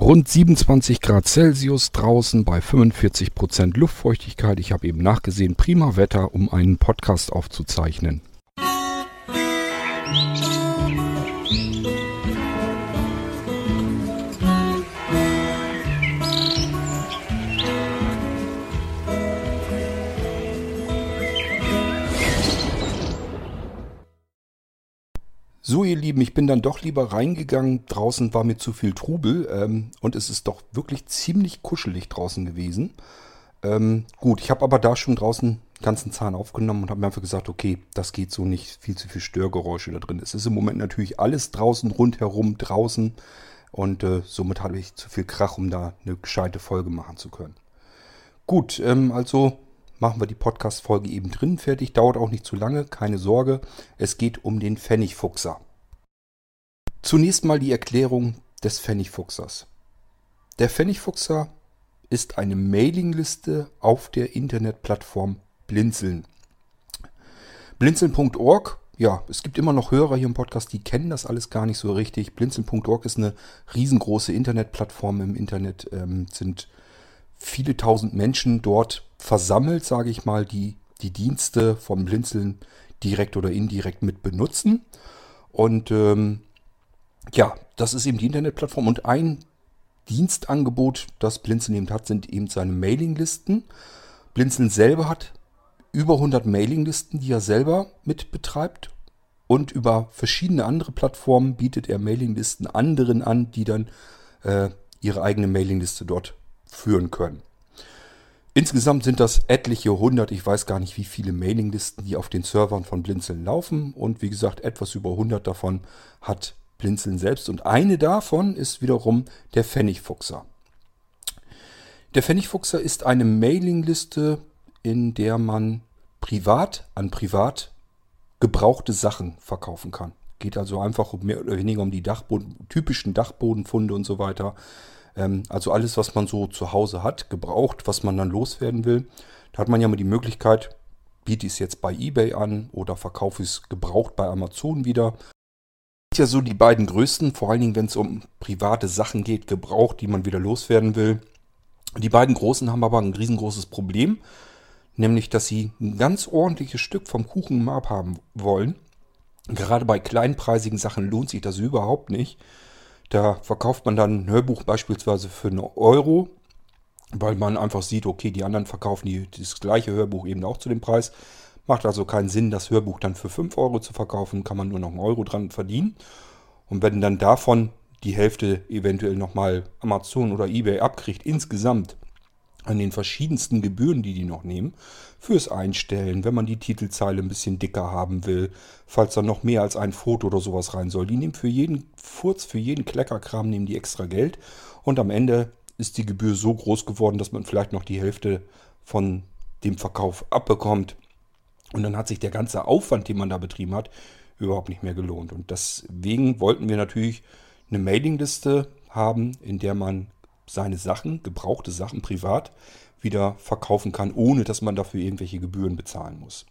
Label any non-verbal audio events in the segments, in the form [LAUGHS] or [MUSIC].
Rund 27 Grad Celsius draußen bei 45 Prozent Luftfeuchtigkeit. Ich habe eben nachgesehen, prima Wetter, um einen Podcast aufzuzeichnen. So, ihr Lieben, ich bin dann doch lieber reingegangen. Draußen war mir zu viel Trubel ähm, und es ist doch wirklich ziemlich kuschelig draußen gewesen. Ähm, gut, ich habe aber da schon draußen ganzen Zahn aufgenommen und habe mir einfach gesagt, okay, das geht so nicht. Viel zu viel Störgeräusche da drin. Es ist im Moment natürlich alles draußen, rundherum, draußen und äh, somit habe ich zu viel Krach, um da eine gescheite Folge machen zu können. Gut, ähm, also machen wir die Podcast-Folge eben drin fertig. Dauert auch nicht zu lange, keine Sorge. Es geht um den Pfennigfuchser. Zunächst mal die Erklärung des Pfennigfuchsers. Der Pfennigfuchser ist eine Mailingliste auf der Internetplattform Blinzeln. Blinzeln.org, ja, es gibt immer noch Hörer hier im Podcast, die kennen das alles gar nicht so richtig. Blinzeln.org ist eine riesengroße Internetplattform im Internet, ähm, sind viele tausend Menschen dort versammelt, sage ich mal, die die Dienste vom Blinzeln direkt oder indirekt mit benutzen. Und ähm, ja, das ist eben die Internetplattform. Und ein Dienstangebot, das Blinzeln eben hat, sind eben seine Mailinglisten. Blinzeln selber hat über 100 Mailinglisten, die er selber mit betreibt. Und über verschiedene andere Plattformen bietet er Mailinglisten anderen an, die dann äh, ihre eigene Mailingliste dort führen können. Insgesamt sind das etliche hundert, ich weiß gar nicht wie viele Mailinglisten, die auf den Servern von Blinzeln laufen. Und wie gesagt, etwas über 100 davon hat Blinzeln selbst. Und eine davon ist wiederum der Pfennigfuchser. Der Pfennigfuchser ist eine Mailingliste, in der man privat an privat gebrauchte Sachen verkaufen kann. Geht also einfach mehr oder weniger um die Dachboden, typischen Dachbodenfunde und so weiter. Ähm, also alles, was man so zu Hause hat, gebraucht, was man dann loswerden will. Da hat man ja mal die Möglichkeit, biete ich es jetzt bei eBay an oder verkaufe ich es gebraucht bei Amazon wieder. Das sind ja so die beiden größten, vor allen Dingen, wenn es um private Sachen geht, gebraucht, die man wieder loswerden will. Die beiden großen haben aber ein riesengroßes Problem, nämlich dass sie ein ganz ordentliches Stück vom Kuchen im abhaben wollen. Gerade bei kleinpreisigen Sachen lohnt sich das überhaupt nicht. Da verkauft man dann ein Hörbuch beispielsweise für einen Euro, weil man einfach sieht, okay, die anderen verkaufen die, das gleiche Hörbuch eben auch zu dem Preis. Macht also keinen Sinn, das Hörbuch dann für 5 Euro zu verkaufen, kann man nur noch einen Euro dran verdienen. Und wenn dann davon die Hälfte eventuell nochmal Amazon oder eBay abkriegt, insgesamt an den verschiedensten Gebühren, die die noch nehmen, fürs Einstellen, wenn man die Titelzeile ein bisschen dicker haben will, falls da noch mehr als ein Foto oder sowas rein soll. Die nehmen für jeden Furz, für jeden Kleckerkram nehmen die extra Geld und am Ende ist die Gebühr so groß geworden, dass man vielleicht noch die Hälfte von dem Verkauf abbekommt. Und dann hat sich der ganze Aufwand, den man da betrieben hat, überhaupt nicht mehr gelohnt. Und deswegen wollten wir natürlich eine Mailingliste haben, in der man seine Sachen, gebrauchte Sachen privat, wieder verkaufen kann, ohne dass man dafür irgendwelche Gebühren bezahlen muss.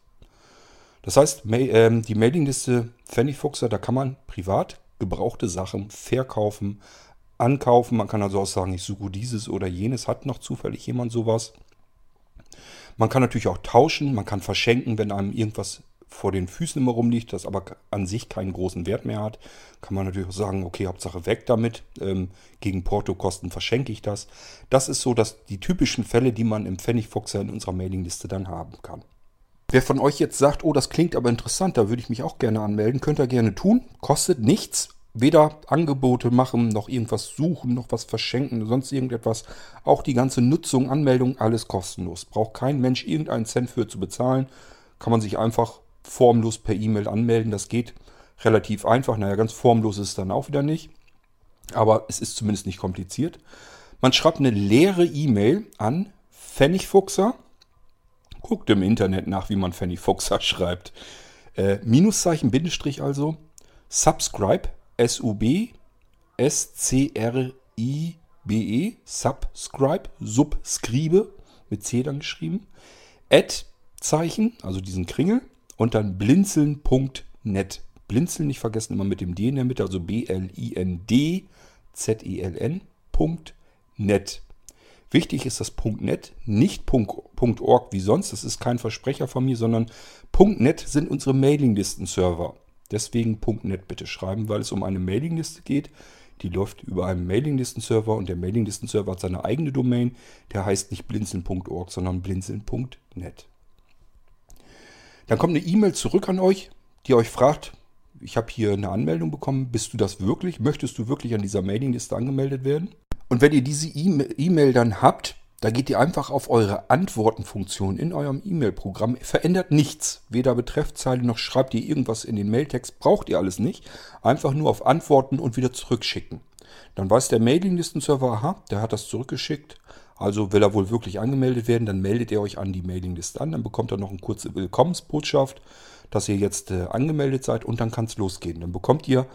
Das heißt, ähm, die Mailingliste Pfennigfuchser, da kann man privat gebrauchte Sachen verkaufen, ankaufen. Man kann also auch sagen, ich suche dieses oder jenes. Hat noch zufällig jemand sowas? Man kann natürlich auch tauschen, man kann verschenken, wenn einem irgendwas vor den Füßen immer rumliegt, das aber an sich keinen großen Wert mehr hat, kann man natürlich auch sagen, okay, Hauptsache weg damit, ähm, gegen Portokosten verschenke ich das. Das ist so, dass die typischen Fälle, die man im Pfennigfuchser in unserer Mailingliste dann haben kann. Wer von euch jetzt sagt, oh, das klingt aber interessant, da würde ich mich auch gerne anmelden, könnt ihr gerne tun, kostet nichts. Weder Angebote machen, noch irgendwas suchen, noch was verschenken, sonst irgendetwas. Auch die ganze Nutzung, Anmeldung, alles kostenlos. Braucht kein Mensch irgendeinen Cent für zu bezahlen. Kann man sich einfach formlos per E-Mail anmelden. Das geht relativ einfach. Naja, ganz formlos ist es dann auch wieder nicht. Aber es ist zumindest nicht kompliziert. Man schreibt eine leere E-Mail an Pfennigfuchser. Guckt im Internet nach, wie man Pfennigfuchser [LAUGHS] schreibt. Äh, Minuszeichen, Bindestrich also. Subscribe, S-U-B, S-C-R-I-B-E, Subscribe, Subscribe, mit C dann geschrieben. Add Zeichen, also diesen Kringel und dann blinzeln.net. Blinzeln nicht vergessen, immer mit dem D in der Mitte, also B-L-I-N-D-Z-E-L-N.net. .net. Wichtig ist das .net, nicht .org wie sonst. Das ist kein Versprecher von mir, sondern .net sind unsere Mailinglisten-Server. Deswegen .net bitte schreiben, weil es um eine Mailingliste geht. Die läuft über einen Mailinglisten-Server und der Mailinglisten-Server hat seine eigene Domain. Der heißt nicht blinzeln.org, sondern blinzeln.net. Dann kommt eine E-Mail zurück an euch, die euch fragt, ich habe hier eine Anmeldung bekommen, bist du das wirklich? Möchtest du wirklich an dieser Mailingliste angemeldet werden? Und wenn ihr diese E-Mail dann habt, da geht ihr einfach auf eure Antwortenfunktion in eurem E-Mail-Programm. Verändert nichts. Weder Betreffzeile noch schreibt ihr irgendwas in den Mailtext. Braucht ihr alles nicht. Einfach nur auf Antworten und wieder zurückschicken. Dann weiß der Mailinglisten-Server, aha, der hat das zurückgeschickt. Also will er wohl wirklich angemeldet werden, dann meldet ihr euch an die Mailingliste an. Dann bekommt er noch eine kurze Willkommensbotschaft, dass ihr jetzt äh, angemeldet seid und dann kann es losgehen. Dann bekommt ihr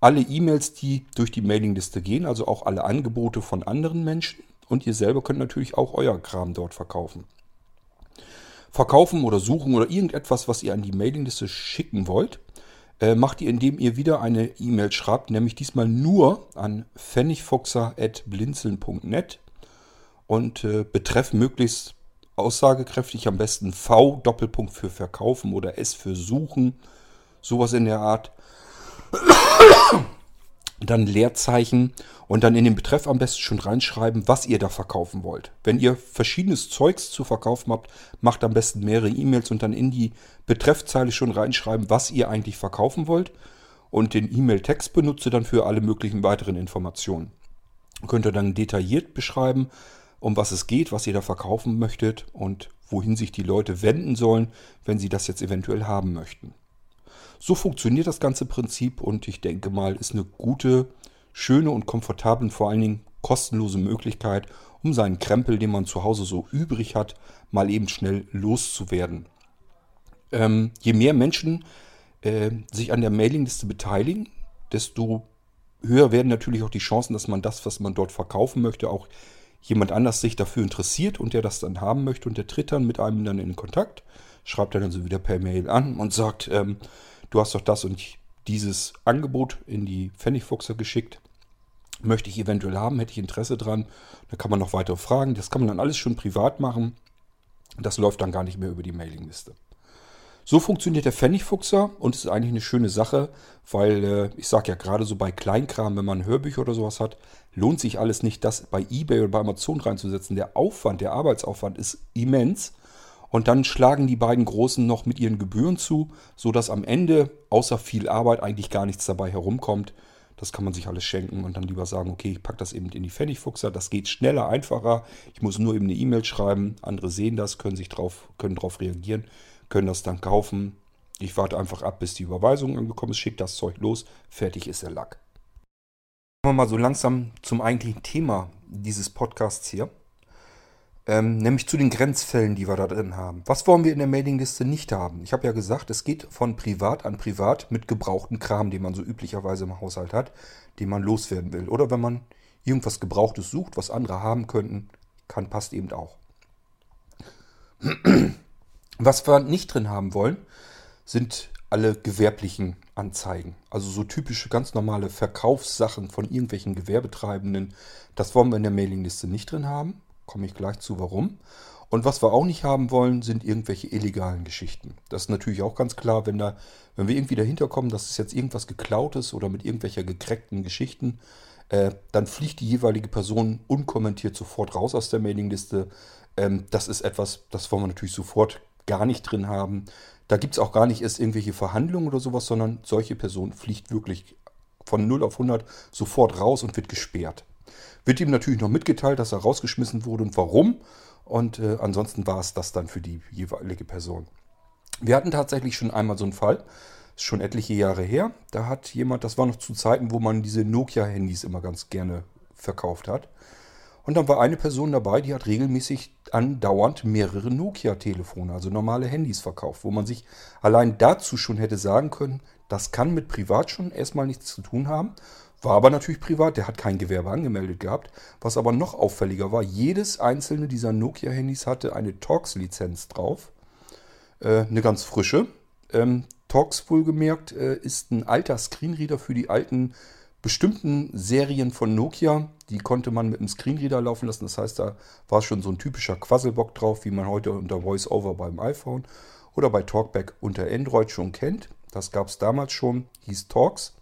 alle E-Mails, die durch die Mailingliste gehen, also auch alle Angebote von anderen Menschen und ihr selber könnt natürlich auch euer Kram dort verkaufen. Verkaufen oder suchen oder irgendetwas, was ihr an die Mailingliste schicken wollt, äh, macht ihr, indem ihr wieder eine E-Mail schreibt, nämlich diesmal nur an pfennigfuchser.blinzeln.net und äh, betreff möglichst aussagekräftig am besten V Doppelpunkt für verkaufen oder S für suchen, sowas in der Art dann Leerzeichen und dann in den Betreff am besten schon reinschreiben, was ihr da verkaufen wollt. Wenn ihr verschiedenes Zeugs zu verkaufen habt, macht am besten mehrere E-Mails und dann in die Betreffzeile schon reinschreiben, was ihr eigentlich verkaufen wollt und den E-Mail-Text benutze dann für alle möglichen weiteren Informationen. Könnt ihr dann detailliert beschreiben, um was es geht, was ihr da verkaufen möchtet und wohin sich die Leute wenden sollen, wenn sie das jetzt eventuell haben möchten. So funktioniert das ganze Prinzip und ich denke mal, ist eine gute, schöne und komfortable und vor allen Dingen kostenlose Möglichkeit, um seinen Krempel, den man zu Hause so übrig hat, mal eben schnell loszuwerden. Ähm, je mehr Menschen äh, sich an der Mailingliste beteiligen, desto höher werden natürlich auch die Chancen, dass man das, was man dort verkaufen möchte, auch jemand anders sich dafür interessiert und der das dann haben möchte und der tritt dann mit einem dann in Kontakt, schreibt dann also wieder per Mail an und sagt, ähm, du hast doch das und dieses Angebot in die Pfennigfuchser geschickt. Möchte ich eventuell haben, hätte ich Interesse dran. Da kann man noch weitere fragen. Das kann man dann alles schon privat machen. Das läuft dann gar nicht mehr über die Mailingliste. So funktioniert der Pfennigfuchser und ist eigentlich eine schöne Sache, weil äh, ich sage ja gerade so bei Kleinkram, wenn man Hörbücher oder sowas hat, lohnt sich alles nicht, das bei eBay oder bei Amazon reinzusetzen. Der Aufwand, der Arbeitsaufwand ist immens. Und dann schlagen die beiden Großen noch mit ihren Gebühren zu, sodass am Ende außer viel Arbeit eigentlich gar nichts dabei herumkommt. Das kann man sich alles schenken und dann lieber sagen, okay, ich packe das eben in die Pfennigfuchser. Das geht schneller, einfacher. Ich muss nur eben eine E-Mail schreiben. Andere sehen das, können sich drauf, können darauf reagieren, können das dann kaufen. Ich warte einfach ab, bis die Überweisung angekommen ist, schicke das Zeug los, fertig ist der Lack. Kommen wir mal so langsam zum eigentlichen Thema dieses Podcasts hier. Ähm, nämlich zu den Grenzfällen, die wir da drin haben. Was wollen wir in der Mailingliste nicht haben? Ich habe ja gesagt, es geht von privat an privat mit gebrauchten Kram, den man so üblicherweise im Haushalt hat, den man loswerden will. Oder wenn man irgendwas Gebrauchtes sucht, was andere haben könnten, kann, passt eben auch. Was wir nicht drin haben wollen, sind alle gewerblichen Anzeigen. Also so typische ganz normale Verkaufssachen von irgendwelchen Gewerbetreibenden. Das wollen wir in der Mailingliste nicht drin haben. Komme ich gleich zu, warum. Und was wir auch nicht haben wollen, sind irgendwelche illegalen Geschichten. Das ist natürlich auch ganz klar, wenn, da, wenn wir irgendwie dahinter kommen, dass es jetzt irgendwas geklautes oder mit irgendwelcher gekreckten Geschichten, äh, dann fliegt die jeweilige Person unkommentiert sofort raus aus der Mailingliste. Ähm, das ist etwas, das wollen wir natürlich sofort gar nicht drin haben. Da gibt es auch gar nicht erst irgendwelche Verhandlungen oder sowas, sondern solche Person fliegt wirklich von 0 auf 100 sofort raus und wird gesperrt. Wird ihm natürlich noch mitgeteilt, dass er rausgeschmissen wurde und warum. Und äh, ansonsten war es das dann für die jeweilige Person. Wir hatten tatsächlich schon einmal so einen Fall, ist schon etliche Jahre her. Da hat jemand, das war noch zu Zeiten, wo man diese Nokia-Handys immer ganz gerne verkauft hat. Und dann war eine Person dabei, die hat regelmäßig andauernd mehrere Nokia-Telefone, also normale Handys verkauft, wo man sich allein dazu schon hätte sagen können, das kann mit Privat schon erstmal nichts zu tun haben. War aber natürlich privat, der hat kein Gewerbe angemeldet gehabt. Was aber noch auffälliger war, jedes einzelne dieser Nokia-Handys hatte eine Torx-Lizenz drauf. Äh, eine ganz frische. Ähm, Torx wohlgemerkt äh, ist ein alter Screenreader für die alten bestimmten Serien von Nokia, die konnte man mit einem Screenreader laufen lassen. Das heißt, da war schon so ein typischer Quasselbock drauf, wie man heute unter VoiceOver beim iPhone oder bei Talkback unter Android schon kennt. Das gab es damals schon, hieß Talks.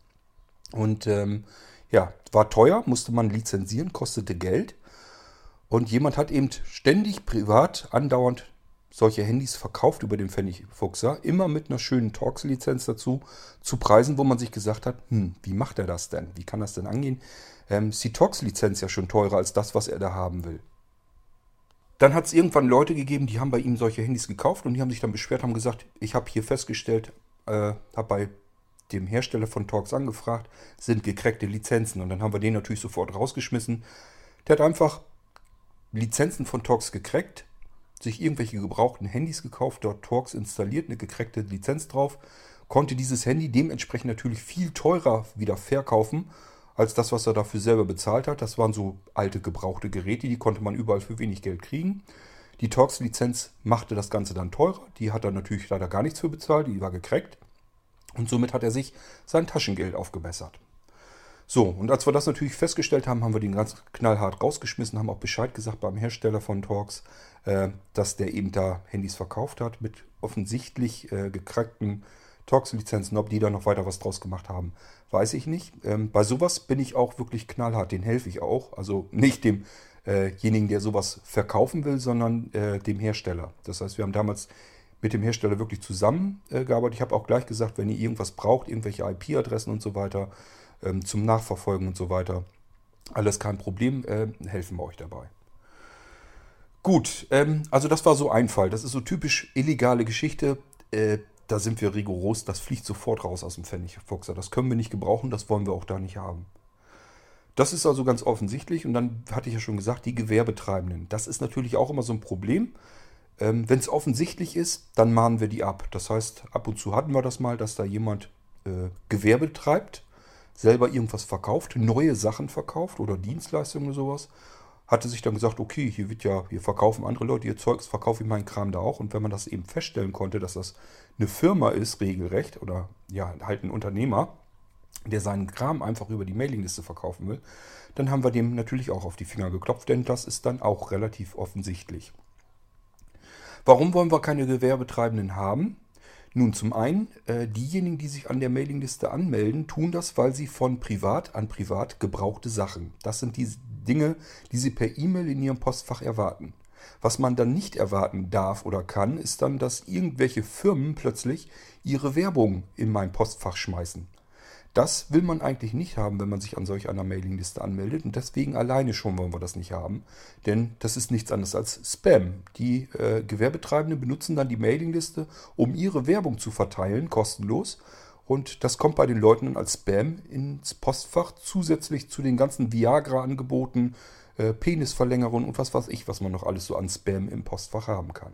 Und ähm, ja, war teuer, musste man lizenzieren, kostete Geld. Und jemand hat eben ständig privat andauernd solche Handys verkauft über den Pfennigfuchser, immer mit einer schönen Talks-Lizenz dazu, zu Preisen, wo man sich gesagt hat, hm, wie macht er das denn? Wie kann das denn angehen? Ähm, ist die Talks-Lizenz ja schon teurer als das, was er da haben will. Dann hat es irgendwann Leute gegeben, die haben bei ihm solche Handys gekauft und die haben sich dann beschwert, haben gesagt, ich habe hier festgestellt, äh, habe bei dem Hersteller von Talks angefragt, sind gekräckte Lizenzen. Und dann haben wir den natürlich sofort rausgeschmissen. Der hat einfach Lizenzen von Talks gekriegt, sich irgendwelche gebrauchten Handys gekauft, dort Talks installiert, eine gekreckte Lizenz drauf, konnte dieses Handy dementsprechend natürlich viel teurer wieder verkaufen, als das, was er dafür selber bezahlt hat. Das waren so alte gebrauchte Geräte, die konnte man überall für wenig Geld kriegen. Die Talks-Lizenz machte das Ganze dann teurer. Die hat er natürlich leider gar nichts für bezahlt, die war gekreckt. Und somit hat er sich sein Taschengeld aufgebessert. So, und als wir das natürlich festgestellt haben, haben wir den ganz knallhart rausgeschmissen, haben auch Bescheid gesagt beim Hersteller von Talks, äh, dass der eben da Handys verkauft hat mit offensichtlich äh, gekrackten Talks-Lizenzen. Ob die da noch weiter was draus gemacht haben, weiß ich nicht. Ähm, bei sowas bin ich auch wirklich knallhart, den helfe ich auch. Also nicht demjenigen, äh der sowas verkaufen will, sondern äh, dem Hersteller. Das heißt, wir haben damals mit dem Hersteller wirklich zusammengearbeitet. Ich habe auch gleich gesagt, wenn ihr irgendwas braucht, irgendwelche IP-Adressen und so weiter, ähm, zum Nachverfolgen und so weiter, alles kein Problem, äh, helfen wir euch dabei. Gut, ähm, also das war so ein Fall. Das ist so typisch illegale Geschichte. Äh, da sind wir rigoros. Das fliegt sofort raus aus dem Pfennigfuchser. Das können wir nicht gebrauchen. Das wollen wir auch da nicht haben. Das ist also ganz offensichtlich. Und dann hatte ich ja schon gesagt, die Gewerbetreibenden. Das ist natürlich auch immer so ein Problem. Ähm, Wenn es offensichtlich ist, dann mahnen wir die ab. Das heißt, ab und zu hatten wir das mal, dass da jemand äh, Gewerbe treibt, selber irgendwas verkauft, neue Sachen verkauft oder Dienstleistungen oder sowas hatte sich dann gesagt, okay, hier wird ja, hier verkaufen andere Leute ihr Zeugs, verkaufe ich meinen Kram da auch. Und wenn man das eben feststellen konnte, dass das eine Firma ist, regelrecht, oder ja, halt ein Unternehmer, der seinen Kram einfach über die Mailingliste verkaufen will, dann haben wir dem natürlich auch auf die Finger geklopft, denn das ist dann auch relativ offensichtlich. Warum wollen wir keine Gewerbetreibenden haben? Nun, zum einen, äh, diejenigen, die sich an der Mailingliste anmelden, tun das, weil sie von privat an privat gebrauchte Sachen. Das sind die Dinge, die Sie per E-Mail in Ihrem Postfach erwarten. Was man dann nicht erwarten darf oder kann, ist dann, dass irgendwelche Firmen plötzlich ihre Werbung in mein Postfach schmeißen. Das will man eigentlich nicht haben, wenn man sich an solch einer Mailingliste anmeldet. Und deswegen alleine schon wollen wir das nicht haben. Denn das ist nichts anderes als Spam. Die äh, Gewerbetreibenden benutzen dann die Mailingliste, um ihre Werbung zu verteilen, kostenlos. Und das kommt bei den Leuten als Spam ins Postfach, zusätzlich zu den ganzen Viagra-Angeboten, äh, Penisverlängerungen und was weiß ich, was man noch alles so an Spam im Postfach haben kann.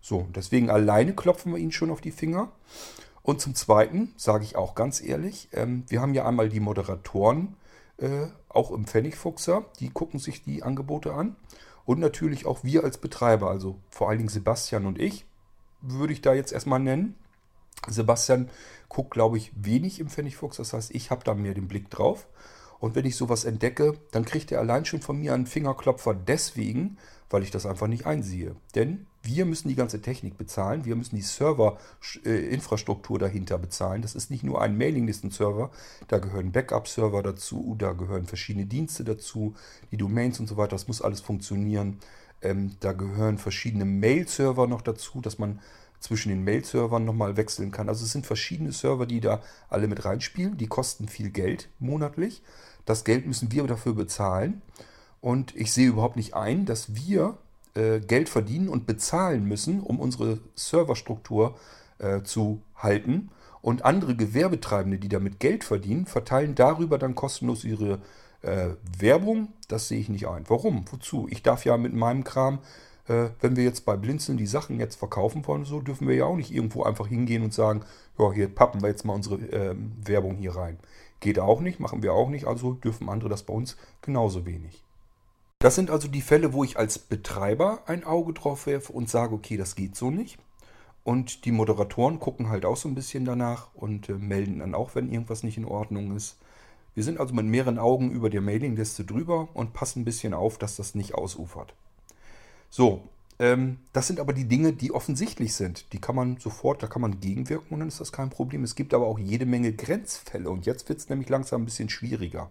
So, deswegen alleine klopfen wir ihnen schon auf die Finger. Und zum Zweiten sage ich auch ganz ehrlich, ähm, wir haben ja einmal die Moderatoren, äh, auch im Pfennigfuchser, die gucken sich die Angebote an. Und natürlich auch wir als Betreiber, also vor allen Dingen Sebastian und ich, würde ich da jetzt erstmal nennen. Sebastian guckt, glaube ich, wenig im Pfennigfuchs. Das heißt, ich habe da mehr den Blick drauf. Und wenn ich sowas entdecke, dann kriegt er allein schon von mir einen Fingerklopfer deswegen, weil ich das einfach nicht einsehe. Denn wir müssen die ganze Technik bezahlen, wir müssen die Server-Infrastruktur dahinter bezahlen. Das ist nicht nur ein Mailinglisten-Server, da gehören Backup-Server dazu, da gehören verschiedene Dienste dazu, die Domains und so weiter, das muss alles funktionieren. Ähm, da gehören verschiedene Mail-Server noch dazu, dass man zwischen den Mail-Servern nochmal wechseln kann. Also es sind verschiedene Server, die da alle mit reinspielen. Die kosten viel Geld monatlich. Das Geld müssen wir dafür bezahlen. Und ich sehe überhaupt nicht ein, dass wir äh, Geld verdienen und bezahlen müssen, um unsere Serverstruktur äh, zu halten. Und andere Gewerbetreibende, die damit Geld verdienen, verteilen darüber dann kostenlos ihre äh, Werbung. Das sehe ich nicht ein. Warum? Wozu? Ich darf ja mit meinem Kram äh, wenn wir jetzt bei Blinzeln die Sachen jetzt verkaufen wollen, so dürfen wir ja auch nicht irgendwo einfach hingehen und sagen, ja, hier pappen wir jetzt mal unsere äh, Werbung hier rein. Geht auch nicht, machen wir auch nicht, also dürfen andere das bei uns genauso wenig. Das sind also die Fälle, wo ich als Betreiber ein Auge drauf werfe und sage, okay, das geht so nicht. Und die Moderatoren gucken halt auch so ein bisschen danach und äh, melden dann auch, wenn irgendwas nicht in Ordnung ist. Wir sind also mit mehreren Augen über der Mailingliste drüber und passen ein bisschen auf, dass das nicht ausufert. So, ähm, das sind aber die Dinge, die offensichtlich sind. Die kann man sofort, da kann man gegenwirken und dann ist das kein Problem. Es gibt aber auch jede Menge Grenzfälle und jetzt wird es nämlich langsam ein bisschen schwieriger.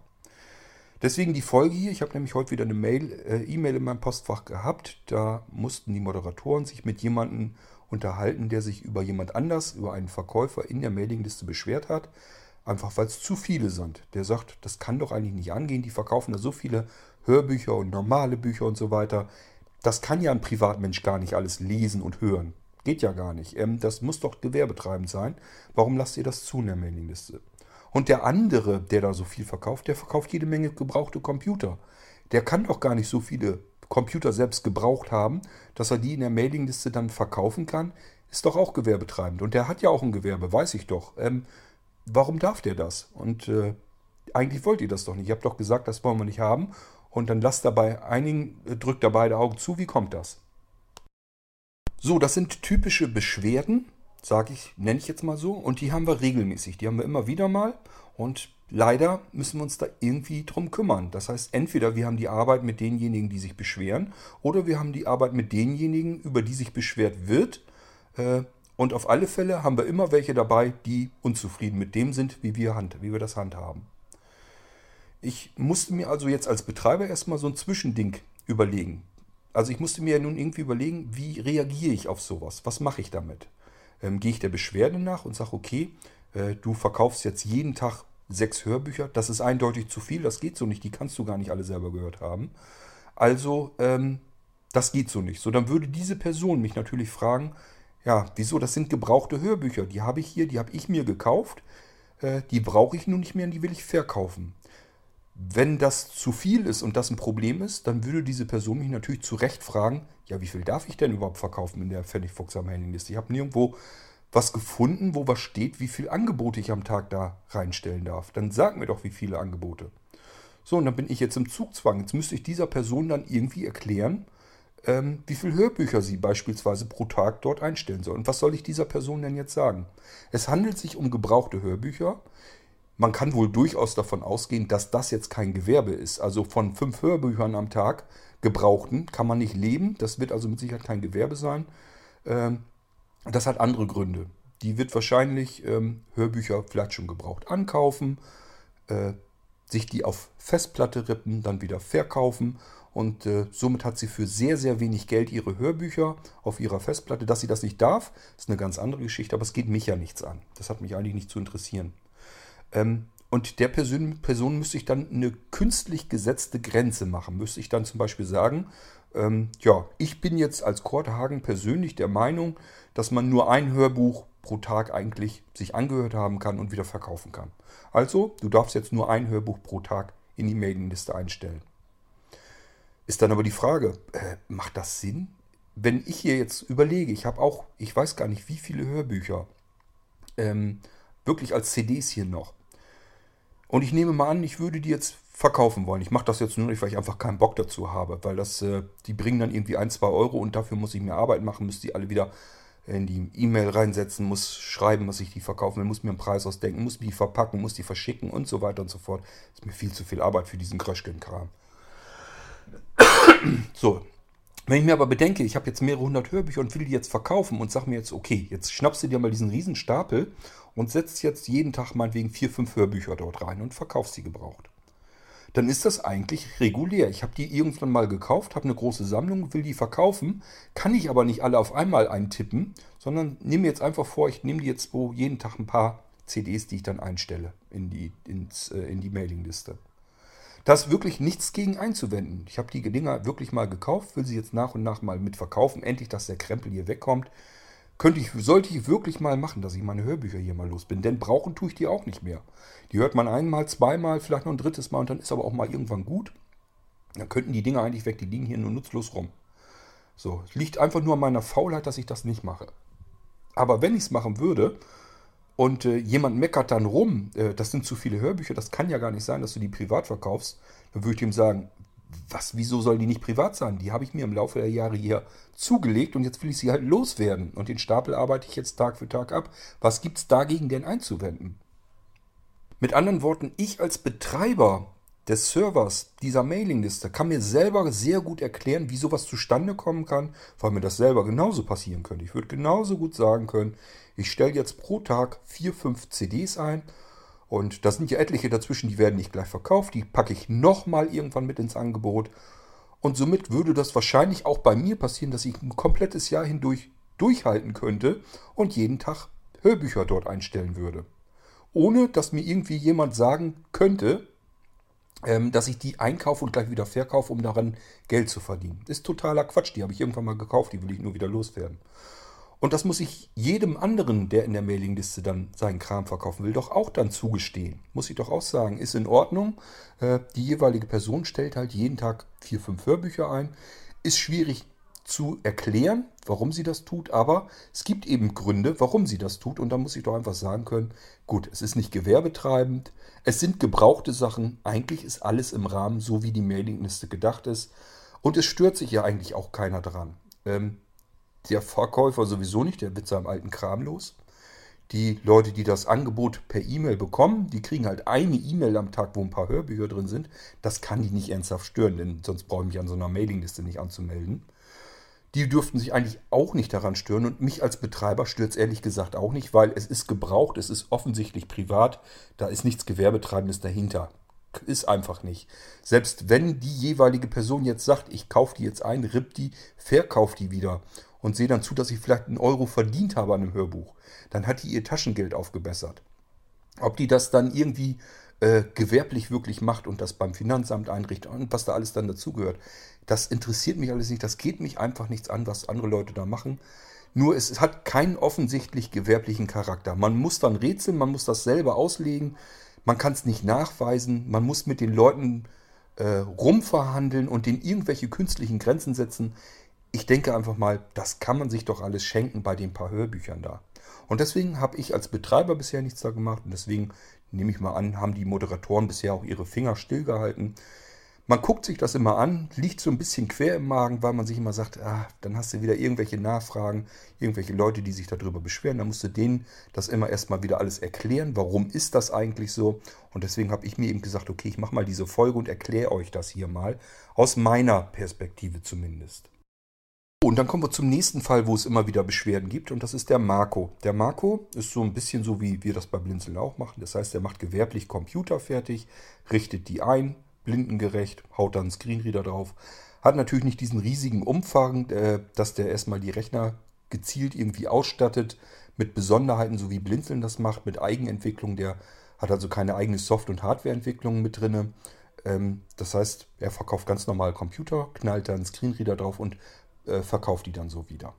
Deswegen die Folge hier. Ich habe nämlich heute wieder eine Mail, äh, E-Mail in meinem Postfach gehabt. Da mussten die Moderatoren sich mit jemandem unterhalten, der sich über jemand anders, über einen Verkäufer in der Mailingliste beschwert hat. Einfach weil es zu viele sind. Der sagt, das kann doch eigentlich nicht angehen. Die verkaufen da so viele Hörbücher und normale Bücher und so weiter. Das kann ja ein Privatmensch gar nicht alles lesen und hören. Geht ja gar nicht. Ähm, das muss doch gewerbetreibend sein. Warum lasst ihr das zu in der Mailingliste? Und der andere, der da so viel verkauft, der verkauft jede Menge gebrauchte Computer. Der kann doch gar nicht so viele Computer selbst gebraucht haben, dass er die in der Mailingliste dann verkaufen kann. Ist doch auch gewerbetreibend. Und der hat ja auch ein Gewerbe, weiß ich doch. Ähm, warum darf der das? Und äh, eigentlich wollt ihr das doch nicht. Ihr habt doch gesagt, das wollen wir nicht haben. Und dann lasst dabei einigen, äh, drückt da beide Augen zu. Wie kommt das? So, das sind typische Beschwerden, sage ich, nenne ich jetzt mal so. Und die haben wir regelmäßig. Die haben wir immer wieder mal. Und leider müssen wir uns da irgendwie drum kümmern. Das heißt, entweder wir haben die Arbeit mit denjenigen, die sich beschweren, oder wir haben die Arbeit mit denjenigen, über die sich beschwert wird. Äh, und auf alle Fälle haben wir immer welche dabei, die unzufrieden mit dem sind, wie wir, hand, wie wir das handhaben. Ich musste mir also jetzt als Betreiber erstmal so ein Zwischending überlegen. Also ich musste mir ja nun irgendwie überlegen, wie reagiere ich auf sowas? Was mache ich damit? Ähm, gehe ich der Beschwerde nach und sage, okay, äh, du verkaufst jetzt jeden Tag sechs Hörbücher. Das ist eindeutig zu viel, das geht so nicht. Die kannst du gar nicht alle selber gehört haben. Also, ähm, das geht so nicht. So, dann würde diese Person mich natürlich fragen, ja, wieso? Das sind gebrauchte Hörbücher. Die habe ich hier, die habe ich mir gekauft. Äh, die brauche ich nun nicht mehr und die will ich verkaufen. Wenn das zu viel ist und das ein Problem ist, dann würde diese Person mich natürlich zu Recht fragen, ja, wie viel darf ich denn überhaupt verkaufen in der Pfennigfuchs am? Ich habe nirgendwo was gefunden, wo was steht, wie viele Angebote ich am Tag da reinstellen darf. Dann sag mir doch, wie viele Angebote. So, und dann bin ich jetzt im Zugzwang. Jetzt müsste ich dieser Person dann irgendwie erklären, ähm, wie viele Hörbücher sie beispielsweise pro Tag dort einstellen soll. Und was soll ich dieser Person denn jetzt sagen? Es handelt sich um gebrauchte Hörbücher. Man kann wohl durchaus davon ausgehen, dass das jetzt kein Gewerbe ist. Also von fünf Hörbüchern am Tag gebrauchten kann man nicht leben. Das wird also mit Sicherheit kein Gewerbe sein. Ähm, das hat andere Gründe. Die wird wahrscheinlich ähm, Hörbücher vielleicht schon gebraucht ankaufen, äh, sich die auf Festplatte rippen, dann wieder verkaufen und äh, somit hat sie für sehr, sehr wenig Geld ihre Hörbücher auf ihrer Festplatte. Dass sie das nicht darf, ist eine ganz andere Geschichte, aber es geht mich ja nichts an. Das hat mich eigentlich nicht zu interessieren. Ähm, und der Person, Person müsste ich dann eine künstlich gesetzte Grenze machen. Müsste ich dann zum Beispiel sagen, ähm, ja, ich bin jetzt als Korthagen persönlich der Meinung, dass man nur ein Hörbuch pro Tag eigentlich sich angehört haben kann und wieder verkaufen kann. Also, du darfst jetzt nur ein Hörbuch pro Tag in die Mailingliste einstellen. Ist dann aber die Frage, äh, macht das Sinn? Wenn ich hier jetzt überlege, ich habe auch, ich weiß gar nicht, wie viele Hörbücher ähm, wirklich als CDs hier noch. Und ich nehme mal an, ich würde die jetzt verkaufen wollen. Ich mache das jetzt nur nicht, weil ich einfach keinen Bock dazu habe, weil das, äh, die bringen dann irgendwie ein, zwei Euro und dafür muss ich mir Arbeit machen, muss die alle wieder in die E-Mail reinsetzen, muss schreiben, was ich die verkaufen will, muss mir einen Preis ausdenken, muss die verpacken, muss die verschicken und so weiter und so fort. Ist mir viel zu viel Arbeit für diesen Kröschken-Kram. So, wenn ich mir aber bedenke, ich habe jetzt mehrere hundert Hörbücher und will die jetzt verkaufen und sage mir jetzt, okay, jetzt schnappst du dir mal diesen riesen Stapel und setzt jetzt jeden Tag meinetwegen vier, fünf Hörbücher dort rein und verkaufst sie gebraucht. Dann ist das eigentlich regulär. Ich habe die irgendwann mal gekauft, habe eine große Sammlung, will die verkaufen, kann ich aber nicht alle auf einmal eintippen, sondern nehme jetzt einfach vor, ich nehme die jetzt wo jeden Tag ein paar CDs, die ich dann einstelle in die, ins, äh, in die Mailingliste. Da ist wirklich nichts gegen einzuwenden. Ich habe die Dinger wirklich mal gekauft, will sie jetzt nach und nach mal mitverkaufen. Endlich, dass der Krempel hier wegkommt. Könnte ich, sollte ich wirklich mal machen, dass ich meine Hörbücher hier mal los bin. Denn brauchen tue ich die auch nicht mehr. Die hört man einmal, zweimal, vielleicht noch ein drittes Mal und dann ist aber auch mal irgendwann gut. Dann könnten die Dinger eigentlich weg, die liegen hier nur nutzlos rum. So, es liegt einfach nur an meiner Faulheit, dass ich das nicht mache. Aber wenn ich es machen würde, und äh, jemand meckert dann rum, äh, das sind zu viele Hörbücher, das kann ja gar nicht sein, dass du die privat verkaufst, dann würde ich ihm sagen, was, wieso sollen die nicht privat sein? Die habe ich mir im Laufe der Jahre hier zugelegt und jetzt will ich sie halt loswerden. Und den Stapel arbeite ich jetzt Tag für Tag ab. Was gibt es dagegen denn einzuwenden? Mit anderen Worten, ich als Betreiber des Servers dieser Mailingliste kann mir selber sehr gut erklären, wie sowas zustande kommen kann, weil mir das selber genauso passieren könnte. Ich würde genauso gut sagen können, ich stelle jetzt pro Tag vier, fünf CDs ein und da sind ja etliche dazwischen, die werden nicht gleich verkauft, die packe ich nochmal irgendwann mit ins Angebot und somit würde das wahrscheinlich auch bei mir passieren, dass ich ein komplettes Jahr hindurch durchhalten könnte und jeden Tag Hörbücher dort einstellen würde. Ohne dass mir irgendwie jemand sagen könnte, ähm, dass ich die einkaufe und gleich wieder verkaufe, um daran Geld zu verdienen. Ist totaler Quatsch. Die habe ich irgendwann mal gekauft, die will ich nur wieder loswerden. Und das muss ich jedem anderen, der in der Mailingliste dann seinen Kram verkaufen will, doch auch dann zugestehen. Muss ich doch auch sagen, ist in Ordnung. Äh, die jeweilige Person stellt halt jeden Tag vier, fünf Hörbücher ein. Ist schwierig zu erklären, warum sie das tut, aber es gibt eben Gründe, warum sie das tut und da muss ich doch einfach sagen können, gut, es ist nicht gewerbetreibend, es sind gebrauchte Sachen, eigentlich ist alles im Rahmen, so wie die Mailingliste gedacht ist und es stört sich ja eigentlich auch keiner dran. Ähm, der Verkäufer sowieso nicht, der wird seinem alten Kram los. Die Leute, die das Angebot per E-Mail bekommen, die kriegen halt eine E-Mail am Tag, wo ein paar Hörbücher drin sind. Das kann die nicht ernsthaft stören, denn sonst brauche ich mich an so einer Mailingliste nicht anzumelden die dürften sich eigentlich auch nicht daran stören. Und mich als Betreiber stört es ehrlich gesagt auch nicht, weil es ist gebraucht, es ist offensichtlich privat, da ist nichts Gewerbetreibendes dahinter. Ist einfach nicht. Selbst wenn die jeweilige Person jetzt sagt, ich kaufe die jetzt ein, ripp die, verkauft die wieder und sehe dann zu, dass ich vielleicht einen Euro verdient habe an einem Hörbuch, dann hat die ihr Taschengeld aufgebessert. Ob die das dann irgendwie äh, gewerblich wirklich macht und das beim Finanzamt einrichtet und was da alles dann dazugehört, das interessiert mich alles nicht. Das geht mich einfach nichts an, was andere Leute da machen. Nur es hat keinen offensichtlich gewerblichen Charakter. Man muss dann rätseln, man muss das selber auslegen, man kann es nicht nachweisen, man muss mit den Leuten äh, rumverhandeln und denen irgendwelche künstlichen Grenzen setzen. Ich denke einfach mal, das kann man sich doch alles schenken bei den paar Hörbüchern da. Und deswegen habe ich als Betreiber bisher nichts da gemacht und deswegen nehme ich mal an, haben die Moderatoren bisher auch ihre Finger stillgehalten. Man guckt sich das immer an, liegt so ein bisschen quer im Magen, weil man sich immer sagt, ah, dann hast du wieder irgendwelche Nachfragen, irgendwelche Leute, die sich darüber beschweren. Dann musst du denen das immer erstmal wieder alles erklären. Warum ist das eigentlich so? Und deswegen habe ich mir eben gesagt, okay, ich mache mal diese Folge und erkläre euch das hier mal. Aus meiner Perspektive zumindest. Und dann kommen wir zum nächsten Fall, wo es immer wieder Beschwerden gibt, und das ist der Marco. Der Marco ist so ein bisschen so, wie wir das bei Blinzeln auch machen. Das heißt, er macht gewerblich Computer fertig, richtet die ein, blindengerecht, haut dann Screenreader drauf. Hat natürlich nicht diesen riesigen Umfang, äh, dass der erstmal die Rechner gezielt irgendwie ausstattet mit Besonderheiten, so wie Blinzeln das macht, mit Eigenentwicklung. Der hat also keine eigene Soft- und Hardwareentwicklung mit drin. Ähm, das heißt, er verkauft ganz normal Computer, knallt da einen Screenreader drauf und äh, verkauft die dann so wieder.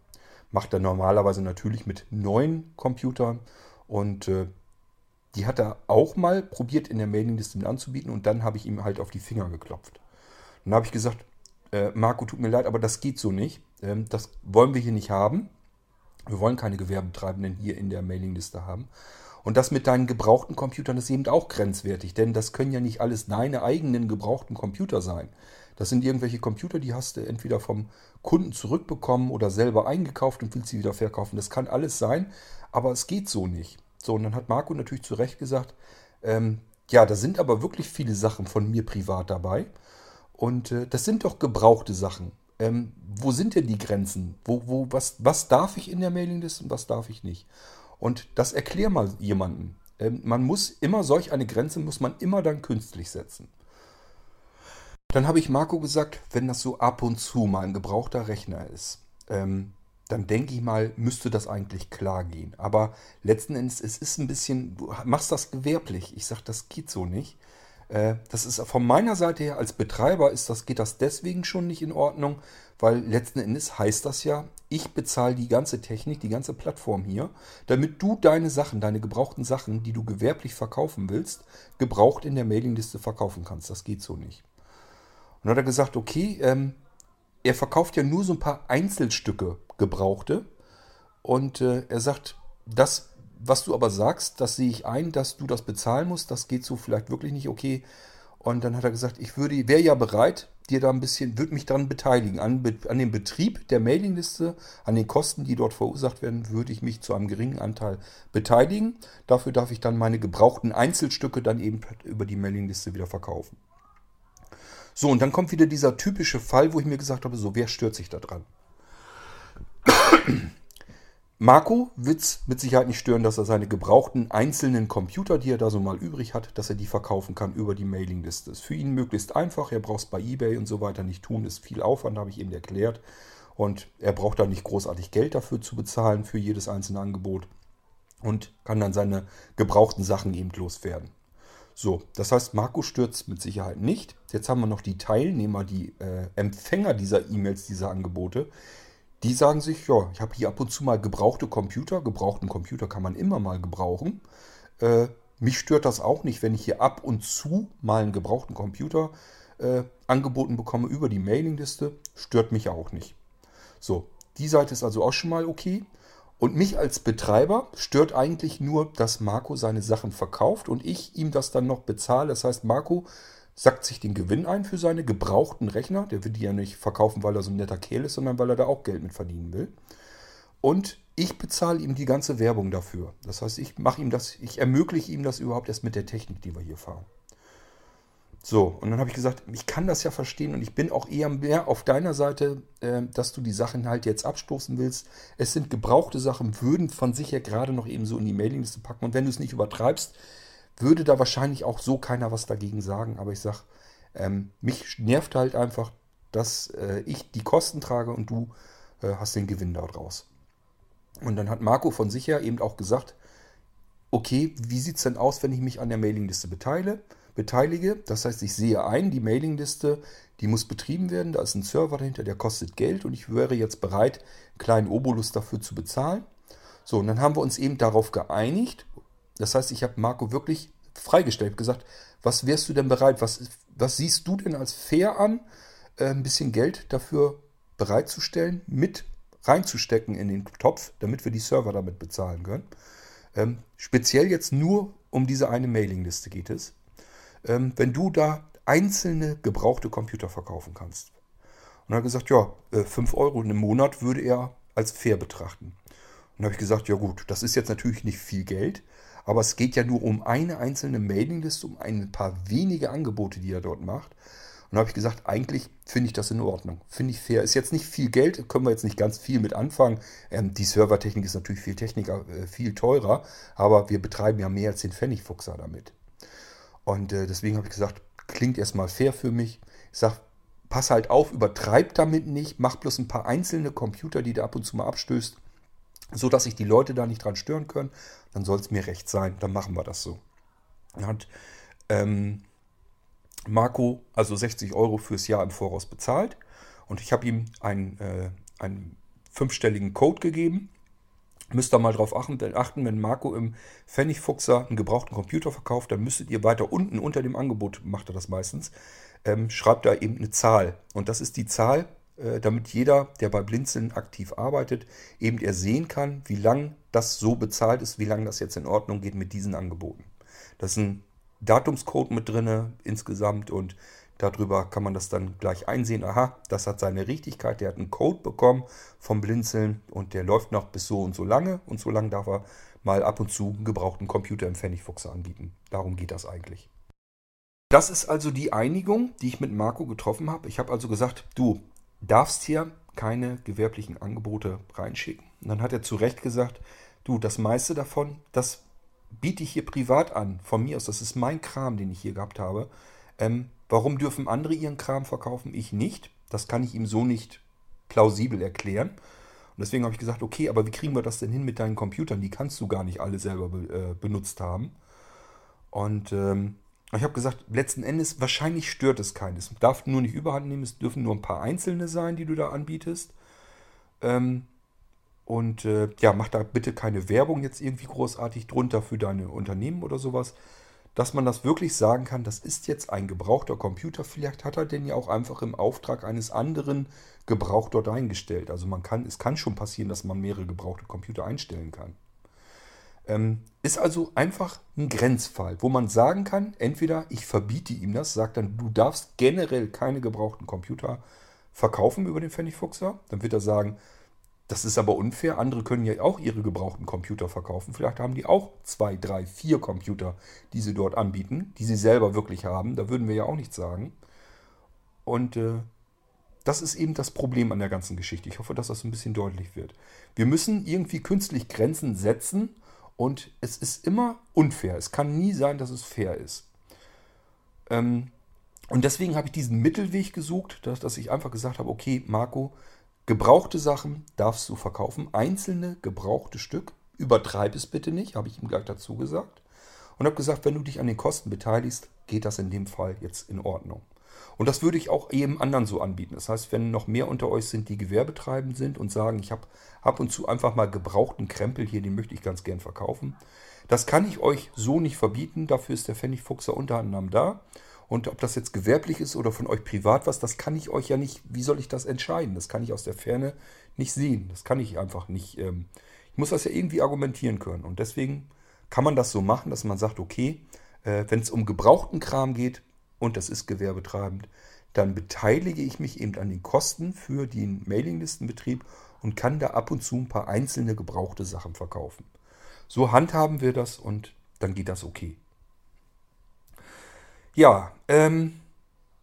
Macht er normalerweise natürlich mit neuen Computern und äh, die hat er auch mal probiert in der Mailingliste mit anzubieten und dann habe ich ihm halt auf die Finger geklopft. Dann habe ich gesagt, äh, Marco, tut mir leid, aber das geht so nicht. Ähm, das wollen wir hier nicht haben. Wir wollen keine Gewerbetreibenden hier in der Mailingliste haben. Und das mit deinen gebrauchten Computern ist eben auch grenzwertig, denn das können ja nicht alles deine eigenen gebrauchten Computer sein. Das sind irgendwelche Computer, die hast du entweder vom Kunden zurückbekommen oder selber eingekauft und willst sie wieder verkaufen. Das kann alles sein, aber es geht so nicht. So, und dann hat Marco natürlich zu Recht gesagt, ähm, ja, da sind aber wirklich viele Sachen von mir privat dabei. Und äh, das sind doch gebrauchte Sachen. Ähm, wo sind denn die Grenzen? Wo, wo, was, was darf ich in der Mailingliste und was darf ich nicht? Und das erklär mal jemandem. Ähm, man muss immer solch eine Grenze, muss man immer dann künstlich setzen. Dann habe ich Marco gesagt, wenn das so ab und zu mal ein gebrauchter Rechner ist, ähm, dann denke ich mal, müsste das eigentlich klar gehen. Aber letzten Endes, es ist ein bisschen, du machst das gewerblich. Ich sage, das geht so nicht. Äh, das ist von meiner Seite her als Betreiber ist das, geht das deswegen schon nicht in Ordnung, weil letzten Endes heißt das ja, ich bezahle die ganze Technik, die ganze Plattform hier, damit du deine Sachen, deine gebrauchten Sachen, die du gewerblich verkaufen willst, gebraucht in der Mailingliste verkaufen kannst. Das geht so nicht. Dann hat er gesagt, okay, ähm, er verkauft ja nur so ein paar Einzelstücke gebrauchte. Und äh, er sagt, das, was du aber sagst, das sehe ich ein, dass du das bezahlen musst. Das geht so vielleicht wirklich nicht okay. Und dann hat er gesagt, ich würde, wäre ja bereit, dir da ein bisschen, würde mich daran beteiligen. An, an dem Betrieb der Mailingliste, an den Kosten, die dort verursacht werden, würde ich mich zu einem geringen Anteil beteiligen. Dafür darf ich dann meine gebrauchten Einzelstücke dann eben über die Mailingliste wieder verkaufen. So, und dann kommt wieder dieser typische Fall, wo ich mir gesagt habe, so, wer stört sich da dran? Marco wird es mit Sicherheit nicht stören, dass er seine gebrauchten einzelnen Computer, die er da so mal übrig hat, dass er die verkaufen kann über die Mailingliste. Ist für ihn möglichst einfach. Er braucht es bei eBay und so weiter nicht tun. Ist viel Aufwand, habe ich eben erklärt. Und er braucht da nicht großartig Geld dafür zu bezahlen für jedes einzelne Angebot. Und kann dann seine gebrauchten Sachen eben loswerden. So, das heißt, Marco stürzt mit Sicherheit nicht. Jetzt haben wir noch die Teilnehmer, die äh, Empfänger dieser E-Mails, dieser Angebote die sagen sich, ja, ich habe hier ab und zu mal gebrauchte Computer. Gebrauchten Computer kann man immer mal gebrauchen. Äh, mich stört das auch nicht, wenn ich hier ab und zu mal einen gebrauchten Computer äh, angeboten bekomme über die Mailingliste. Stört mich auch nicht. So, die Seite ist also auch schon mal okay. Und mich als Betreiber stört eigentlich nur, dass Marco seine Sachen verkauft und ich ihm das dann noch bezahle. Das heißt, Marco sackt sich den Gewinn ein für seine gebrauchten Rechner. Der will die ja nicht verkaufen, weil er so ein netter Kehl ist, sondern weil er da auch Geld mit verdienen will. Und ich bezahle ihm die ganze Werbung dafür. Das heißt, ich mache ihm das, ich ermögliche ihm das überhaupt erst mit der Technik, die wir hier fahren. So, und dann habe ich gesagt, ich kann das ja verstehen und ich bin auch eher mehr auf deiner Seite, äh, dass du die Sachen halt jetzt abstoßen willst. Es sind gebrauchte Sachen, würden von sich ja gerade noch eben so in die Mailingliste packen. Und wenn du es nicht übertreibst, würde da wahrscheinlich auch so keiner was dagegen sagen. Aber ich sage, ähm, mich nervt halt einfach, dass äh, ich die Kosten trage und du äh, hast den Gewinn daraus. Und dann hat Marco von sich her eben auch gesagt, okay, wie sieht es denn aus, wenn ich mich an der Mailingliste beteilige? beteilige? Das heißt, ich sehe ein, die Mailingliste, die muss betrieben werden, da ist ein Server dahinter, der kostet Geld und ich wäre jetzt bereit, einen kleinen Obolus dafür zu bezahlen. So, und dann haben wir uns eben darauf geeinigt, das heißt, ich habe Marco wirklich freigestellt, gesagt, was wärst du denn bereit, was, was siehst du denn als fair an, äh, ein bisschen Geld dafür bereitzustellen, mit reinzustecken in den Topf, damit wir die Server damit bezahlen können. Ähm, speziell jetzt nur um diese eine Mailingliste geht es. Ähm, wenn du da einzelne gebrauchte Computer verkaufen kannst. Und er hat gesagt, ja, 5 äh, Euro im Monat würde er als fair betrachten. Und habe ich gesagt, ja gut, das ist jetzt natürlich nicht viel Geld, aber es geht ja nur um eine einzelne Mailingliste, um ein paar wenige Angebote, die er dort macht. Und da habe ich gesagt, eigentlich finde ich das in Ordnung. Finde ich fair. Ist jetzt nicht viel Geld, können wir jetzt nicht ganz viel mit anfangen. Ähm, die Servertechnik ist natürlich viel Techniker, äh, viel teurer, aber wir betreiben ja mehr als den Pfennigfuchser damit. Und äh, deswegen habe ich gesagt, klingt erstmal fair für mich. Ich sage, pass halt auf, übertreib damit nicht, mach bloß ein paar einzelne Computer, die du ab und zu mal abstößt so dass sich die Leute da nicht dran stören können, dann soll es mir recht sein, dann machen wir das so. Dann hat ähm, Marco also 60 Euro fürs Jahr im Voraus bezahlt und ich habe ihm einen, äh, einen fünfstelligen Code gegeben. Müsst ihr mal drauf achten, wenn Marco im Pfennigfuchser einen gebrauchten Computer verkauft, dann müsstet ihr weiter unten unter dem Angebot, macht er das meistens, ähm, schreibt da eben eine Zahl. Und das ist die Zahl, damit jeder, der bei Blinzeln aktiv arbeitet, eben er sehen kann, wie lang das so bezahlt ist, wie lange das jetzt in Ordnung geht mit diesen Angeboten. Das ist ein Datumscode mit drin insgesamt und darüber kann man das dann gleich einsehen. Aha, das hat seine Richtigkeit, der hat einen Code bekommen vom Blinzeln und der läuft noch bis so und so lange und so lange darf er mal ab und zu einen gebrauchten Computer im Pfennigfuchser anbieten. Darum geht das eigentlich. Das ist also die Einigung, die ich mit Marco getroffen habe. Ich habe also gesagt, du, darfst hier keine gewerblichen Angebote reinschicken. Und dann hat er zu Recht gesagt, du, das meiste davon, das biete ich hier privat an, von mir aus, das ist mein Kram, den ich hier gehabt habe. Ähm, warum dürfen andere ihren Kram verkaufen, ich nicht? Das kann ich ihm so nicht plausibel erklären. Und deswegen habe ich gesagt, okay, aber wie kriegen wir das denn hin mit deinen Computern? Die kannst du gar nicht alle selber be äh, benutzt haben. Und ähm, ich habe gesagt, letzten Endes, wahrscheinlich stört es keinen. Es darf nur nicht überhand nehmen, es dürfen nur ein paar einzelne sein, die du da anbietest. Ähm, und äh, ja, mach da bitte keine Werbung jetzt irgendwie großartig drunter für deine Unternehmen oder sowas. Dass man das wirklich sagen kann, das ist jetzt ein gebrauchter Computer. Vielleicht hat er den ja auch einfach im Auftrag eines anderen gebraucht dort eingestellt. Also man kann, es kann schon passieren, dass man mehrere gebrauchte Computer einstellen kann. Ähm, ist also einfach ein Grenzfall, wo man sagen kann, entweder ich verbiete ihm das, sagt dann, du darfst generell keine gebrauchten Computer verkaufen über den Pfennigfuchser. Dann wird er sagen, das ist aber unfair. Andere können ja auch ihre gebrauchten Computer verkaufen. Vielleicht haben die auch zwei, drei, vier Computer, die sie dort anbieten, die sie selber wirklich haben. Da würden wir ja auch nichts sagen. Und äh, das ist eben das Problem an der ganzen Geschichte. Ich hoffe, dass das ein bisschen deutlich wird. Wir müssen irgendwie künstlich Grenzen setzen und es ist immer unfair. Es kann nie sein, dass es fair ist. Ähm, und deswegen habe ich diesen Mittelweg gesucht, dass, dass ich einfach gesagt habe, okay, Marco, Gebrauchte Sachen darfst du verkaufen, einzelne gebrauchte Stück. Übertreib es bitte nicht, habe ich ihm gleich dazu gesagt. Und habe gesagt, wenn du dich an den Kosten beteiligst, geht das in dem Fall jetzt in Ordnung. Und das würde ich auch jedem anderen so anbieten. Das heißt, wenn noch mehr unter euch sind, die gewerbetreibend sind und sagen, ich habe ab und zu einfach mal gebrauchten Krempel hier, den möchte ich ganz gern verkaufen. Das kann ich euch so nicht verbieten. Dafür ist der Pfennigfuchser unter anderem da. Und ob das jetzt gewerblich ist oder von euch privat was, das kann ich euch ja nicht, wie soll ich das entscheiden? Das kann ich aus der Ferne nicht sehen. Das kann ich einfach nicht. Ähm, ich muss das ja irgendwie argumentieren können. Und deswegen kann man das so machen, dass man sagt, okay, äh, wenn es um gebrauchten Kram geht und das ist gewerbetreibend, dann beteilige ich mich eben an den Kosten für den Mailinglistenbetrieb und kann da ab und zu ein paar einzelne gebrauchte Sachen verkaufen. So handhaben wir das und dann geht das okay. Ja, ähm,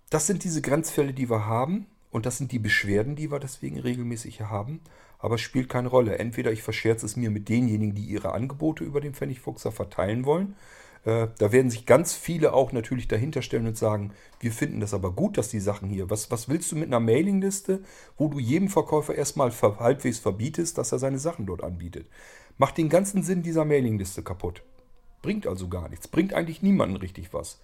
das sind diese Grenzfälle, die wir haben. Und das sind die Beschwerden, die wir deswegen regelmäßig haben. Aber es spielt keine Rolle. Entweder ich verscherze es mir mit denjenigen, die ihre Angebote über den Pfennigfuchser verteilen wollen. Äh, da werden sich ganz viele auch natürlich dahinter stellen und sagen, wir finden das aber gut, dass die Sachen hier. Was, was willst du mit einer Mailingliste, wo du jedem Verkäufer erstmal halbwegs verbietest, dass er seine Sachen dort anbietet? Macht den ganzen Sinn dieser Mailingliste kaputt. Bringt also gar nichts. Bringt eigentlich niemanden richtig was.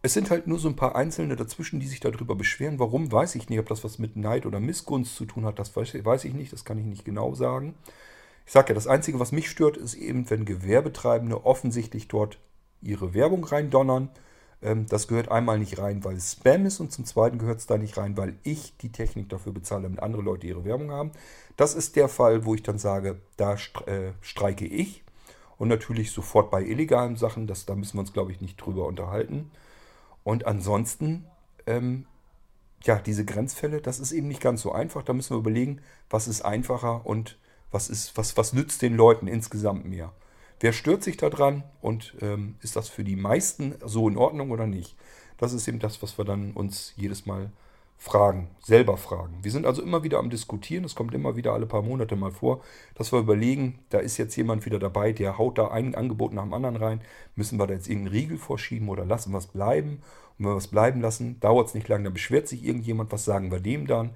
Es sind halt nur so ein paar Einzelne dazwischen, die sich darüber beschweren. Warum, weiß ich nicht. Ob das was mit Neid oder Missgunst zu tun hat, das weiß ich nicht. Das kann ich nicht genau sagen. Ich sage ja, das Einzige, was mich stört, ist eben, wenn Gewerbetreibende offensichtlich dort ihre Werbung reindonnern. Ähm, das gehört einmal nicht rein, weil es Spam ist und zum Zweiten gehört es da nicht rein, weil ich die Technik dafür bezahle, damit andere Leute ihre Werbung haben. Das ist der Fall, wo ich dann sage, da äh, streike ich. Und natürlich sofort bei illegalen Sachen, das, da müssen wir uns, glaube ich, nicht drüber unterhalten. Und ansonsten, ähm, ja, diese Grenzfälle, das ist eben nicht ganz so einfach. Da müssen wir überlegen, was ist einfacher und was, ist, was, was nützt den Leuten insgesamt mehr. Wer stört sich daran und ähm, ist das für die meisten so in Ordnung oder nicht? Das ist eben das, was wir dann uns jedes Mal fragen, selber fragen. Wir sind also immer wieder am Diskutieren, es kommt immer wieder alle paar Monate mal vor, dass wir überlegen, da ist jetzt jemand wieder dabei, der haut da ein Angebot nach dem anderen rein. Müssen wir da jetzt irgendeinen Riegel vorschieben oder lassen wir es bleiben? Und wenn wir es bleiben lassen, dauert es nicht lange, dann beschwert sich irgendjemand, was sagen wir dem dann?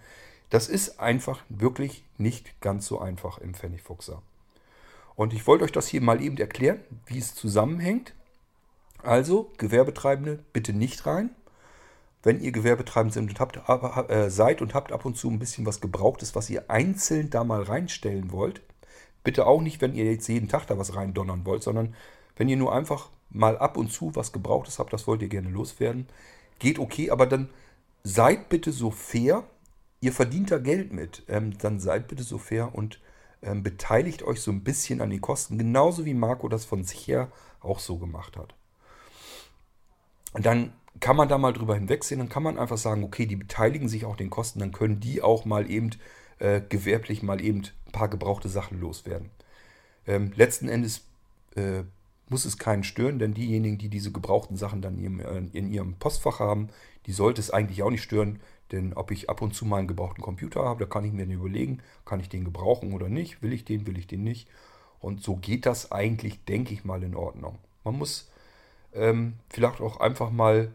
Das ist einfach wirklich nicht ganz so einfach im Pfennigfuchser. Und ich wollte euch das hier mal eben erklären, wie es zusammenhängt. Also, Gewerbetreibende bitte nicht rein wenn ihr Gewerbetreibend sind und habt, äh, seid und habt ab und zu ein bisschen was Gebrauchtes, was ihr einzeln da mal reinstellen wollt, bitte auch nicht, wenn ihr jetzt jeden Tag da was reindonnern wollt, sondern wenn ihr nur einfach mal ab und zu was Gebrauchtes habt, das wollt ihr gerne loswerden, geht okay, aber dann seid bitte so fair, ihr verdient da Geld mit, ähm, dann seid bitte so fair und ähm, beteiligt euch so ein bisschen an den Kosten, genauso wie Marco das von sich her auch so gemacht hat. Und dann kann man da mal drüber hinwegsehen, dann kann man einfach sagen, okay, die beteiligen sich auch den Kosten, dann können die auch mal eben äh, gewerblich mal eben ein paar gebrauchte Sachen loswerden. Ähm, letzten Endes äh, muss es keinen stören, denn diejenigen, die diese gebrauchten Sachen dann in ihrem, äh, in ihrem Postfach haben, die sollte es eigentlich auch nicht stören, denn ob ich ab und zu mal einen gebrauchten Computer habe, da kann ich mir überlegen, kann ich den gebrauchen oder nicht, will ich den, will ich den nicht. Und so geht das eigentlich, denke ich mal, in Ordnung. Man muss ähm, vielleicht auch einfach mal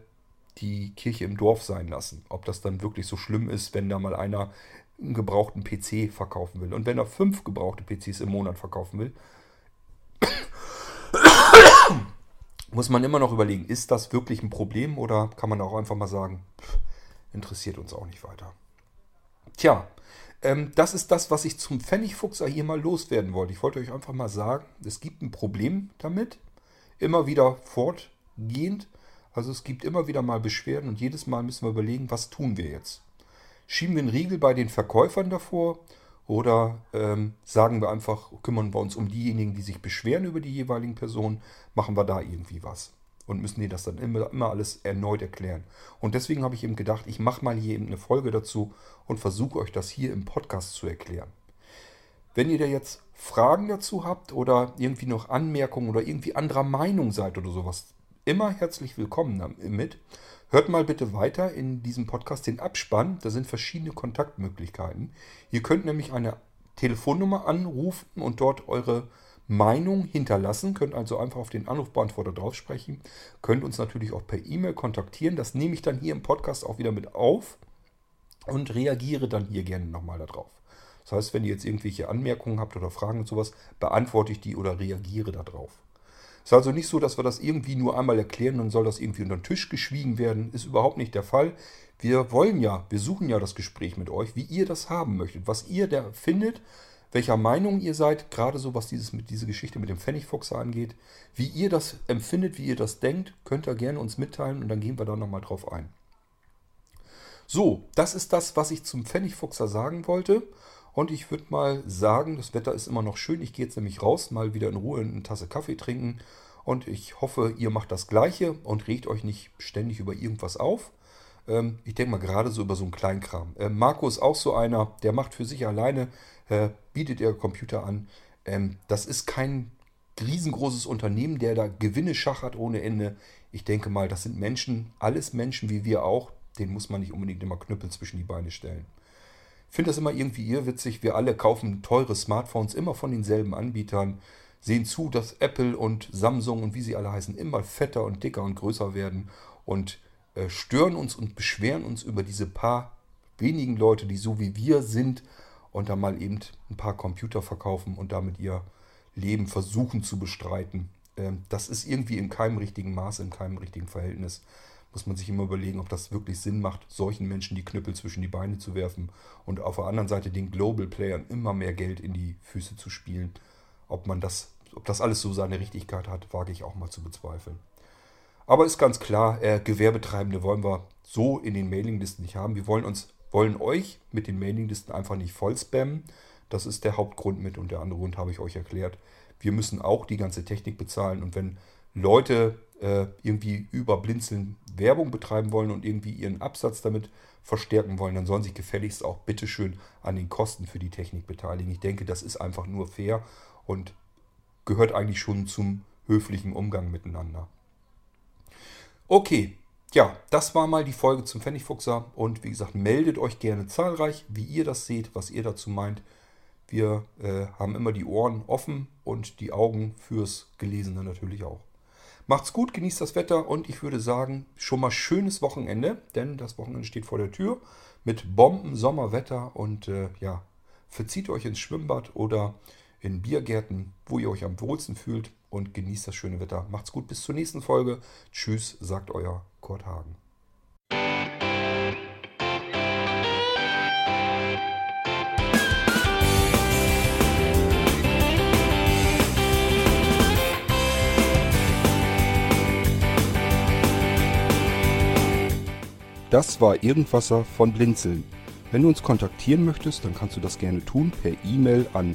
die Kirche im Dorf sein lassen. Ob das dann wirklich so schlimm ist, wenn da mal einer einen gebrauchten PC verkaufen will. Und wenn er fünf gebrauchte PCs im Monat verkaufen will, [COUGHS] muss man immer noch überlegen, ist das wirklich ein Problem oder kann man auch einfach mal sagen, pff, interessiert uns auch nicht weiter. Tja, ähm, das ist das, was ich zum Pfennigfuchser hier mal loswerden wollte. Ich wollte euch einfach mal sagen, es gibt ein Problem damit, immer wieder fortgehend. Also es gibt immer wieder mal Beschwerden und jedes Mal müssen wir überlegen, was tun wir jetzt. Schieben wir einen Riegel bei den Verkäufern davor Oder ähm, sagen wir einfach, kümmern wir uns um diejenigen, die sich beschweren über die jeweiligen Personen, machen wir da irgendwie was. Und müssen die das dann immer, immer alles erneut erklären. Und deswegen habe ich eben gedacht, ich mache mal hier eben eine Folge dazu und versuche euch das hier im Podcast zu erklären. Wenn ihr da jetzt Fragen dazu habt oder irgendwie noch Anmerkungen oder irgendwie anderer Meinung seid oder sowas, immer herzlich willkommen damit. Hört mal bitte weiter in diesem Podcast den Abspann. Da sind verschiedene Kontaktmöglichkeiten. Ihr könnt nämlich eine Telefonnummer anrufen und dort eure Meinung hinterlassen. Könnt also einfach auf den Anrufbeantworter drauf sprechen. Könnt uns natürlich auch per E-Mail kontaktieren. Das nehme ich dann hier im Podcast auch wieder mit auf und reagiere dann hier gerne nochmal darauf. Das heißt, wenn ihr jetzt irgendwelche Anmerkungen habt oder Fragen und sowas, beantworte ich die oder reagiere darauf. Es ist also nicht so, dass wir das irgendwie nur einmal erklären dann soll das irgendwie unter den Tisch geschwiegen werden. Ist überhaupt nicht der Fall. Wir wollen ja, wir suchen ja das Gespräch mit euch, wie ihr das haben möchtet, was ihr da findet, welcher Meinung ihr seid, gerade so was dieses mit diese Geschichte mit dem Pfennigfuchser angeht, wie ihr das empfindet, wie ihr das denkt, könnt ihr gerne uns mitteilen und dann gehen wir da nochmal drauf ein. So, das ist das, was ich zum Pfennigfuchser sagen wollte. Und ich würde mal sagen, das Wetter ist immer noch schön. Ich gehe jetzt nämlich raus, mal wieder in Ruhe eine Tasse Kaffee trinken. Und ich hoffe, ihr macht das Gleiche und regt euch nicht ständig über irgendwas auf. Ähm, ich denke mal gerade so über so einen Kleinkram. Äh, Marco ist auch so einer, der macht für sich alleine, äh, bietet ihr Computer an. Ähm, das ist kein riesengroßes Unternehmen, der da Gewinne schachert ohne Ende. Ich denke mal, das sind Menschen, alles Menschen wie wir auch. Den muss man nicht unbedingt immer Knüppel zwischen die Beine stellen. Ich finde das immer irgendwie irrwitzig. Wir alle kaufen teure Smartphones immer von denselben Anbietern, sehen zu, dass Apple und Samsung und wie sie alle heißen immer fetter und dicker und größer werden und stören uns und beschweren uns über diese paar wenigen Leute, die so wie wir sind und da mal eben ein paar Computer verkaufen und damit ihr Leben versuchen zu bestreiten. Ähm, das ist irgendwie in keinem richtigen Maß, in keinem richtigen Verhältnis muss man sich immer überlegen, ob das wirklich Sinn macht, solchen Menschen die Knüppel zwischen die Beine zu werfen und auf der anderen Seite den Global Playern immer mehr Geld in die Füße zu spielen. Ob man das, ob das alles so seine Richtigkeit hat, wage ich auch mal zu bezweifeln. Aber ist ganz klar, äh, Gewerbetreibende wollen wir so in den Mailinglisten nicht haben. Wir wollen uns, wollen euch mit den Mailinglisten einfach nicht voll spammen. Das ist der Hauptgrund mit und der andere Grund habe ich euch erklärt. Wir müssen auch die ganze Technik bezahlen und wenn Leute äh, irgendwie über Blinzeln Werbung betreiben wollen und irgendwie ihren Absatz damit verstärken wollen, dann sollen sich gefälligst auch bitteschön an den Kosten für die Technik beteiligen. Ich denke, das ist einfach nur fair und gehört eigentlich schon zum höflichen Umgang miteinander. Okay, ja, das war mal die Folge zum Pfennigfuchser und wie gesagt, meldet euch gerne zahlreich, wie ihr das seht, was ihr dazu meint. Wir äh, haben immer die Ohren offen und die Augen fürs Gelesene natürlich auch. Macht's gut, genießt das Wetter und ich würde sagen, schon mal schönes Wochenende, denn das Wochenende steht vor der Tür mit Bomben-Sommerwetter und äh, ja, verzieht euch ins Schwimmbad oder in Biergärten, wo ihr euch am wohlsten fühlt und genießt das schöne Wetter. Macht's gut, bis zur nächsten Folge. Tschüss, sagt euer Kurt Hagen. Das war Irgendwasser von Blinzeln. Wenn du uns kontaktieren möchtest, dann kannst du das gerne tun per E-Mail an